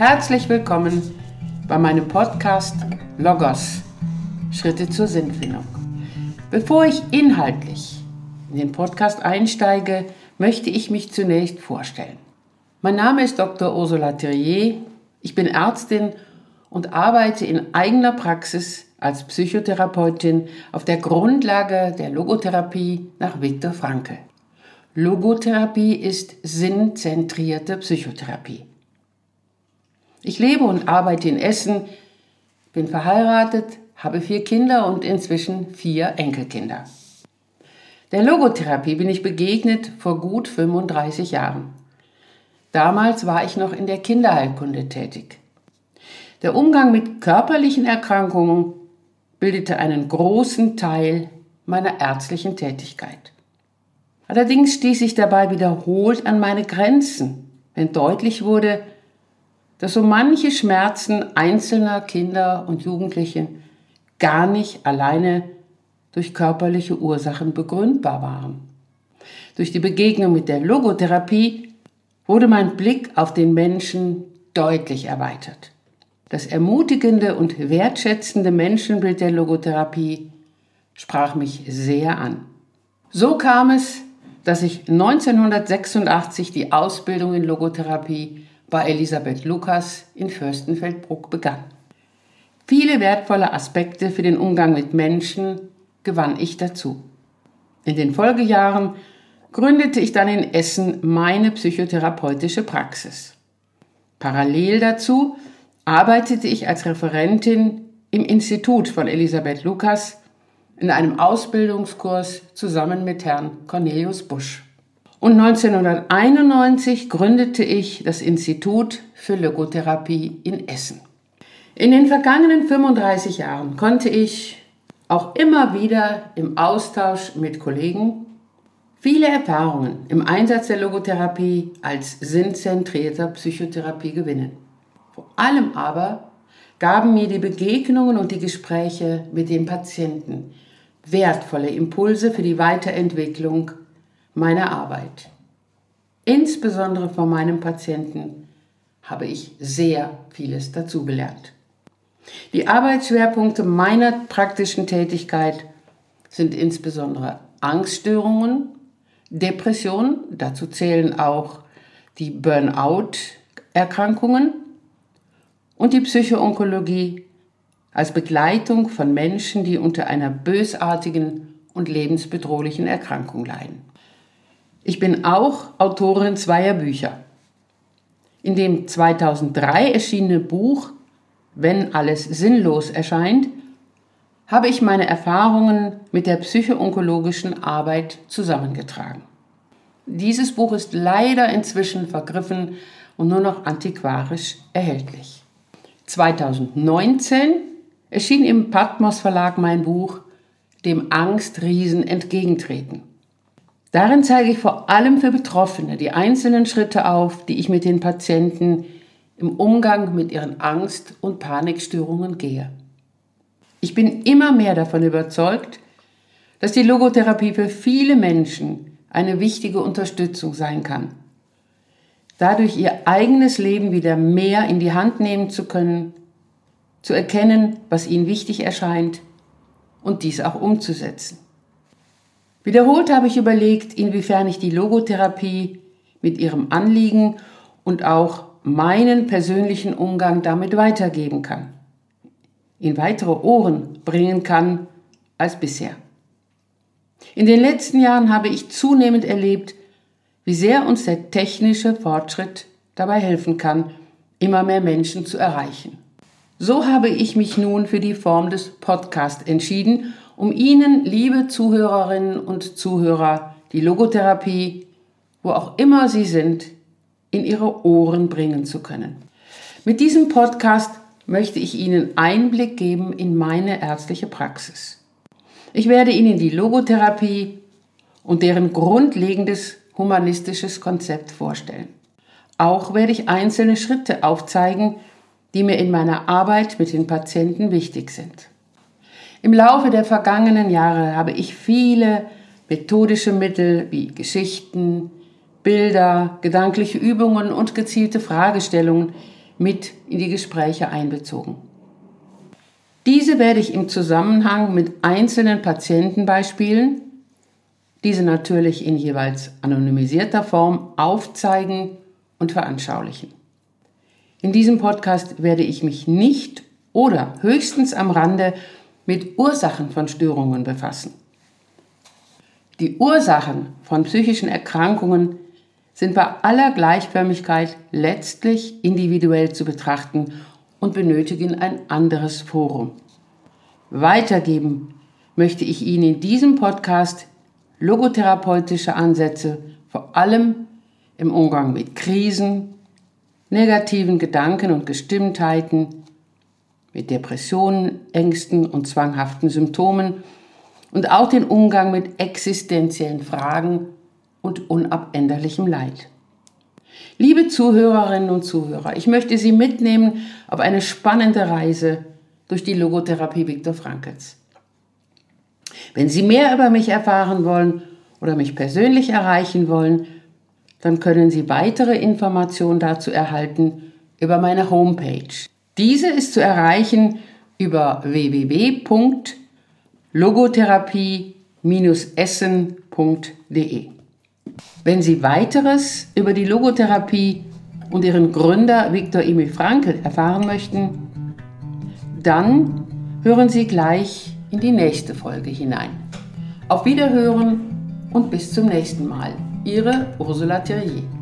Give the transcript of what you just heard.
Herzlich willkommen bei meinem Podcast Logos Schritte zur Sinnfindung. Bevor ich inhaltlich in den Podcast einsteige, möchte ich mich zunächst vorstellen. Mein Name ist Dr. Ursula Thierrier. Ich bin Ärztin und arbeite in eigener Praxis als Psychotherapeutin auf der Grundlage der Logotherapie nach Viktor Frankl. Logotherapie ist sinnzentrierte Psychotherapie. Ich lebe und arbeite in Essen, bin verheiratet, habe vier Kinder und inzwischen vier Enkelkinder. Der Logotherapie bin ich begegnet vor gut 35 Jahren. Damals war ich noch in der Kinderheilkunde tätig. Der Umgang mit körperlichen Erkrankungen bildete einen großen Teil meiner ärztlichen Tätigkeit. Allerdings stieß ich dabei wiederholt an meine Grenzen, wenn deutlich wurde, dass so manche Schmerzen einzelner Kinder und Jugendlichen gar nicht alleine durch körperliche Ursachen begründbar waren. Durch die Begegnung mit der Logotherapie wurde mein Blick auf den Menschen deutlich erweitert. Das ermutigende und wertschätzende Menschenbild der Logotherapie sprach mich sehr an. So kam es, dass ich 1986 die Ausbildung in Logotherapie bei Elisabeth Lukas in Fürstenfeldbruck begann. Viele wertvolle Aspekte für den Umgang mit Menschen gewann ich dazu. In den Folgejahren gründete ich dann in Essen meine psychotherapeutische Praxis. Parallel dazu arbeitete ich als Referentin im Institut von Elisabeth Lukas in einem Ausbildungskurs zusammen mit Herrn Cornelius Busch. Und 1991 gründete ich das Institut für Logotherapie in Essen. In den vergangenen 35 Jahren konnte ich auch immer wieder im Austausch mit Kollegen viele Erfahrungen im Einsatz der Logotherapie als sinnzentrierter Psychotherapie gewinnen. Vor allem aber gaben mir die Begegnungen und die Gespräche mit den Patienten wertvolle Impulse für die Weiterentwicklung meiner Arbeit. Insbesondere von meinem Patienten habe ich sehr vieles dazugelernt. Die Arbeitsschwerpunkte meiner praktischen Tätigkeit sind insbesondere Angststörungen, Depressionen, dazu zählen auch die Burnout-Erkrankungen und die Psychoonkologie als Begleitung von Menschen, die unter einer bösartigen und lebensbedrohlichen Erkrankung leiden. Ich bin auch Autorin zweier Bücher. In dem 2003 erschienenen Buch Wenn alles sinnlos erscheint, habe ich meine Erfahrungen mit der psychoonkologischen Arbeit zusammengetragen. Dieses Buch ist leider inzwischen vergriffen und nur noch antiquarisch erhältlich. 2019 erschien im Patmos Verlag mein Buch Dem Angstriesen entgegentreten. Darin zeige ich vor allem für Betroffene die einzelnen Schritte auf, die ich mit den Patienten im Umgang mit ihren Angst- und Panikstörungen gehe. Ich bin immer mehr davon überzeugt, dass die Logotherapie für viele Menschen eine wichtige Unterstützung sein kann. Dadurch ihr eigenes Leben wieder mehr in die Hand nehmen zu können, zu erkennen, was ihnen wichtig erscheint und dies auch umzusetzen. Wiederholt habe ich überlegt, inwiefern ich die Logotherapie mit ihrem Anliegen und auch meinen persönlichen Umgang damit weitergeben kann, in weitere Ohren bringen kann als bisher. In den letzten Jahren habe ich zunehmend erlebt, wie sehr uns der technische Fortschritt dabei helfen kann, immer mehr Menschen zu erreichen. So habe ich mich nun für die Form des Podcasts entschieden um Ihnen, liebe Zuhörerinnen und Zuhörer, die Logotherapie, wo auch immer Sie sind, in Ihre Ohren bringen zu können. Mit diesem Podcast möchte ich Ihnen Einblick geben in meine ärztliche Praxis. Ich werde Ihnen die Logotherapie und deren grundlegendes humanistisches Konzept vorstellen. Auch werde ich einzelne Schritte aufzeigen, die mir in meiner Arbeit mit den Patienten wichtig sind. Im Laufe der vergangenen Jahre habe ich viele methodische Mittel wie Geschichten, Bilder, gedankliche Übungen und gezielte Fragestellungen mit in die Gespräche einbezogen. Diese werde ich im Zusammenhang mit einzelnen Patientenbeispielen, diese natürlich in jeweils anonymisierter Form, aufzeigen und veranschaulichen. In diesem Podcast werde ich mich nicht oder höchstens am Rande mit Ursachen von Störungen befassen. Die Ursachen von psychischen Erkrankungen sind bei aller Gleichförmigkeit letztlich individuell zu betrachten und benötigen ein anderes Forum. Weitergeben möchte ich Ihnen in diesem Podcast logotherapeutische Ansätze, vor allem im Umgang mit Krisen, negativen Gedanken und Gestimmtheiten, mit Depressionen, Ängsten und zwanghaften Symptomen und auch den Umgang mit existenziellen Fragen und unabänderlichem Leid. Liebe Zuhörerinnen und Zuhörer, ich möchte Sie mitnehmen auf eine spannende Reise durch die Logotherapie Viktor Frankels. Wenn Sie mehr über mich erfahren wollen oder mich persönlich erreichen wollen, dann können Sie weitere Informationen dazu erhalten über meine Homepage. Diese ist zu erreichen über www.logotherapie-essen.de. Wenn Sie weiteres über die Logotherapie und ihren Gründer Viktor Emil Frankl erfahren möchten, dann hören Sie gleich in die nächste Folge hinein. Auf Wiederhören und bis zum nächsten Mal. Ihre Ursula Thierrier.